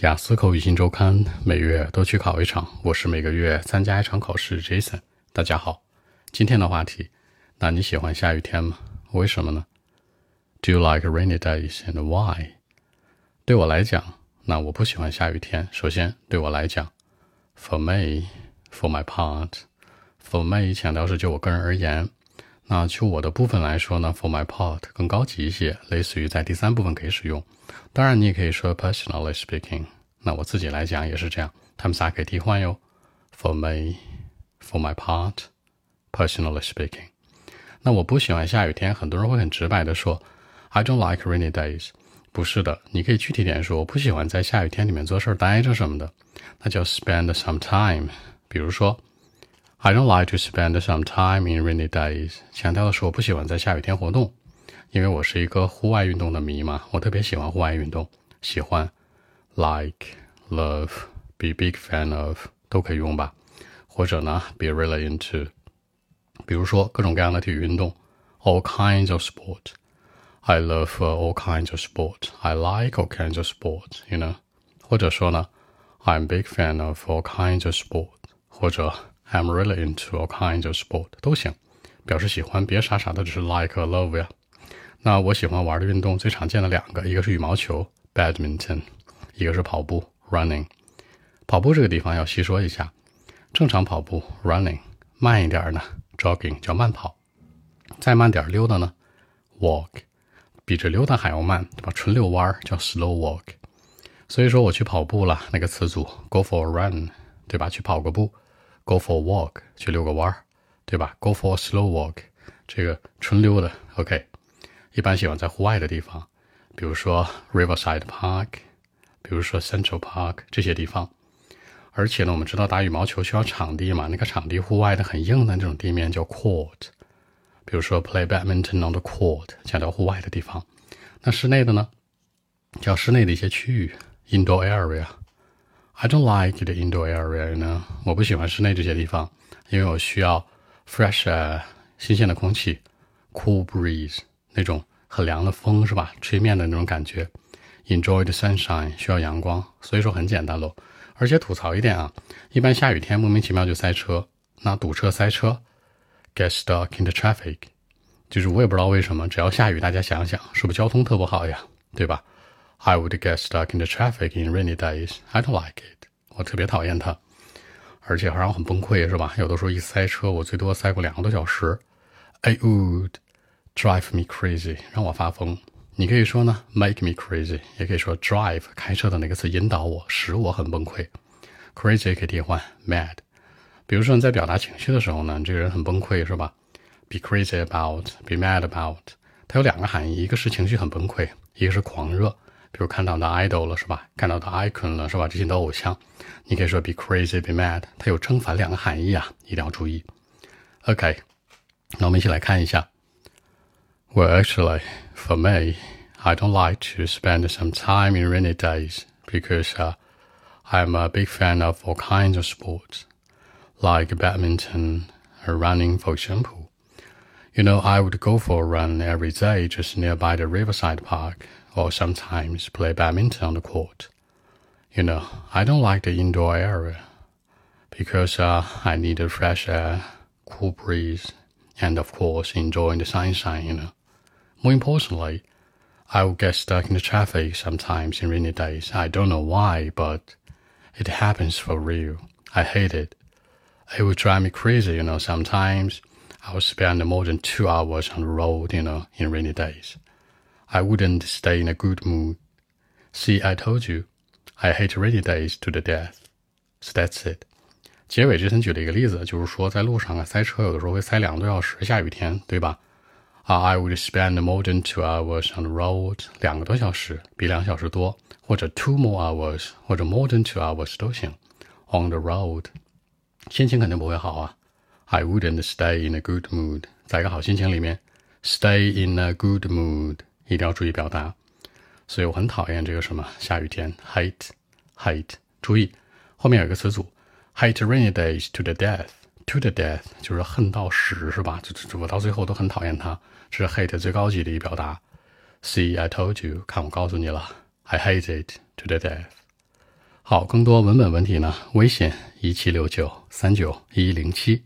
雅思口语新周刊每月都去考一场，我是每个月参加一场考试。Jason，大家好，今天的话题，那你喜欢下雨天吗？为什么呢？Do you like rainy days and why？对我来讲，那我不喜欢下雨天。首先，对我来讲，For me，for my part，for me 强调是就我个人而言。那就我的部分来说呢，for my part 更高级一些，类似于在第三部分可以使用。当然，你也可以说 personally speaking。那我自己来讲也是这样，他们仨可以替换哟。For me，for my part，personally speaking。那我不喜欢下雨天，很多人会很直白的说，I don't like rainy days。不是的，你可以具体点说，我不喜欢在下雨天里面做事儿待着什么的，那叫 spend some time。比如说。I don't like to spend some time in rainy days。强调的是，我不喜欢在下雨天活动，因为我是一个户外运动的迷嘛。我特别喜欢户外运动，喜欢，like love be big fan of 都可以用吧。或者呢，be really into。比如说各种各样的体育运动，all kinds of sport。I love all kinds of sport. I like all kinds of sport. You know。或者说呢，I'm big fan of all kinds of sport。或者 I'm really into all kinds of sport 都行，表示喜欢，别傻傻的只是 like or love 呀。那我喜欢玩的运动最常见的两个，一个是羽毛球 （badminton），一个是跑步 （running）。跑步这个地方要细说一下，正常跑步 （running） 慢一点呢，jogging 叫慢跑，再慢点溜达呢，walk，比这溜达还要慢，对吧？纯遛弯儿叫 slow walk。所以说我去跑步了，那个词组 go for a run，对吧？去跑个步。Go for a walk，去遛个弯儿，对吧？Go for a slow walk，这个纯溜的。OK，一般喜欢在户外的地方，比如说 Riverside Park，比如说 Central Park 这些地方。而且呢，我们知道打羽毛球需要场地嘛，那个场地户外的很硬的那种地面叫 court。比如说 Play badminton on the court，强调户外的地方。那室内的呢，叫室内的一些区域 Indoor area。I don't like the indoor area 呢，我不喜欢室内这些地方，因为我需要 fresh air 新鲜的空气，cool breeze 那种很凉的风是吧？吹面的那种感觉，enjoy the sunshine 需要阳光，所以说很简单喽。而且吐槽一点啊，一般下雨天莫名其妙就塞车，那堵车塞车，get stuck in the traffic，就是我也不知道为什么，只要下雨，大家想想是不是交通特不好呀？对吧？I would get stuck in the traffic in rainy days. I don't like it. 我特别讨厌它，而且还让我很崩溃，是吧？有的时候一塞车，我最多塞过两个多小时。It would drive me crazy，让我发疯。你可以说呢，make me crazy，也可以说 drive，开车的那个词引导我，使我很崩溃。Crazy 可以替换 mad。比如说你在表达情绪的时候呢，你这个人很崩溃，是吧？Be crazy about，be mad about，它有两个含义，一个是情绪很崩溃，一个是狂热。比如看到的 idol 了是吧？看到的 icon 了是吧？这些的偶像，你可以说 be crazy, be mad，它有正反两个含义啊，一定要注意。OK，那我们一起来看一下。Well, actually, for me, I don't like to spend some time in rainy days because uh, I'm a big fan of all kinds of sports, like badminton or running, for example. You know, I would go for a run every day just nearby the riverside park or sometimes play badminton on the court. You know, I don't like the indoor area because uh, I need the fresh air, cool breeze, and of course enjoying the sunshine, you know. More importantly, I will get stuck in the traffic sometimes in rainy days. I don't know why, but it happens for real. I hate it. It would drive me crazy, you know. Sometimes I will spend more than two hours on the road, you know, in rainy days. I wouldn't stay in a good mood. See, I told you, I hate rainy days to the death. So that's it. 结尾之前举了一个例子，就是说在路上啊塞车，有的时候会塞两个多小时，下雨天，对吧？啊，I would spend more than two hours on the road，两个多小时，比两小时多，或者 two more hours，或者 more than two hours 都行。On the road，心情肯定不会好啊。I wouldn't stay in a good mood，在一个好心情里面，stay in a good mood。 一定要注意表达，所以我很讨厌这个什么下雨天，hate，hate。注意后面有一个词组，hate rainy days to the death，to the death 就是恨到死是吧？这这我到最后都很讨厌它，这是 hate 最高级的一表达。See, I told you，看我告诉你了，I hate it to the death。好，更多文本问题呢？微信一七六九三九一零七。